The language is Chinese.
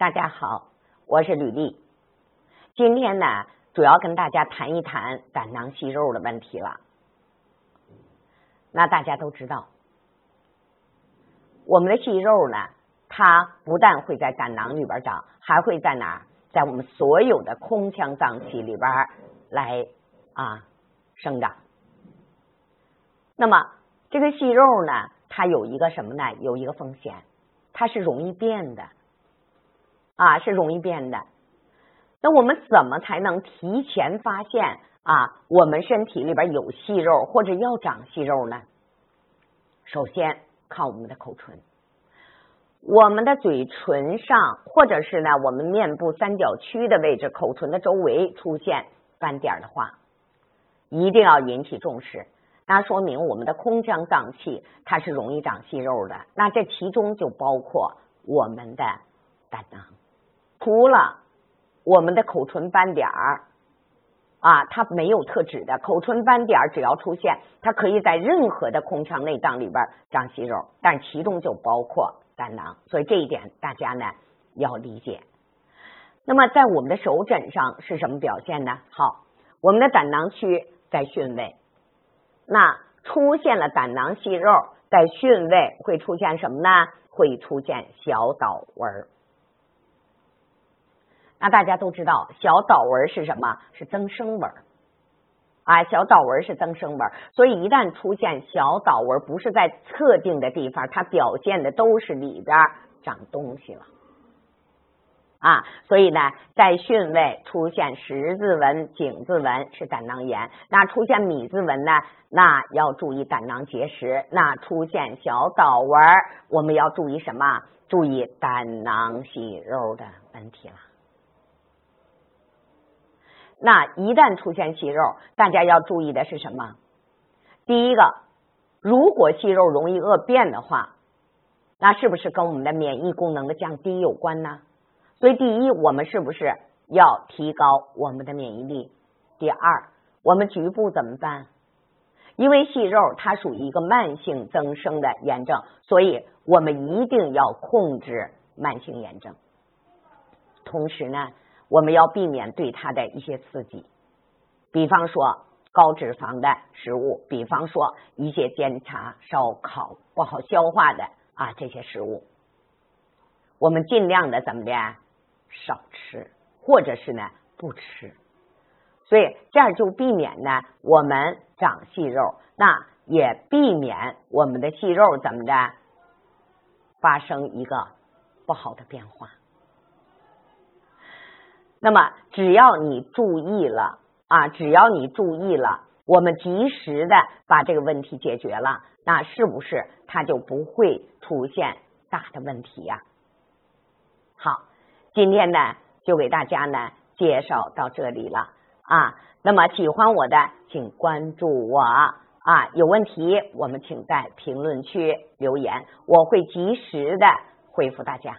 大家好，我是吕丽。今天呢，主要跟大家谈一谈胆囊息肉的问题了。那大家都知道，我们的息肉呢，它不但会在胆囊里边长，还会在哪？在我们所有的空腔脏器里边来啊生长。那么这个息肉呢，它有一个什么呢？有一个风险，它是容易变的。啊，是容易变的。那我们怎么才能提前发现啊？我们身体里边有息肉或者要长息肉呢？首先看我们的口唇，我们的嘴唇上或者是呢我们面部三角区的位置，口唇的周围出现斑点的话，一定要引起重视。那说明我们的空腔脏器它是容易长息肉的。那这其中就包括我们的胆囊。除了我们的口唇斑点儿啊，它没有特指的口唇斑点儿，只要出现，它可以在任何的空腔内脏里边长息肉，但其中就包括胆囊，所以这一点大家呢要理解。那么在我们的手诊上是什么表现呢？好，我们的胆囊区在巽位，那出现了胆囊息肉，在巽位会出现什么呢？会出现小岛纹。那大家都知道，小岛纹是什么？是增生纹啊，小岛纹是增生纹，所以一旦出现小岛纹，不是在特定的地方，它表现的都是里边长东西了啊。所以呢，在巽位出现十字纹、井字纹是胆囊炎，那出现米字纹呢，那要注意胆囊结石；那出现小岛纹，我们要注意什么？注意胆囊息肉的问题了。那一旦出现息肉，大家要注意的是什么？第一个，如果息肉容易恶变的话，那是不是跟我们的免疫功能的降低有关呢？所以，第一，我们是不是要提高我们的免疫力？第二，我们局部怎么办？因为息肉它属于一个慢性增生的炎症，所以我们一定要控制慢性炎症。同时呢？我们要避免对它的一些刺激，比方说高脂肪的食物，比方说一些煎茶、烧烤不好消化的啊这些食物，我们尽量的怎么的少吃，或者是呢不吃，所以这样就避免呢我们长息肉，那也避免我们的息肉怎么的发生一个不好的变化。那么，只要你注意了啊，只要你注意了，我们及时的把这个问题解决了，那是不是它就不会出现大的问题呀？好，今天呢就给大家呢介绍到这里了啊。那么喜欢我的，请关注我啊。有问题，我们请在评论区留言，我会及时的回复大家。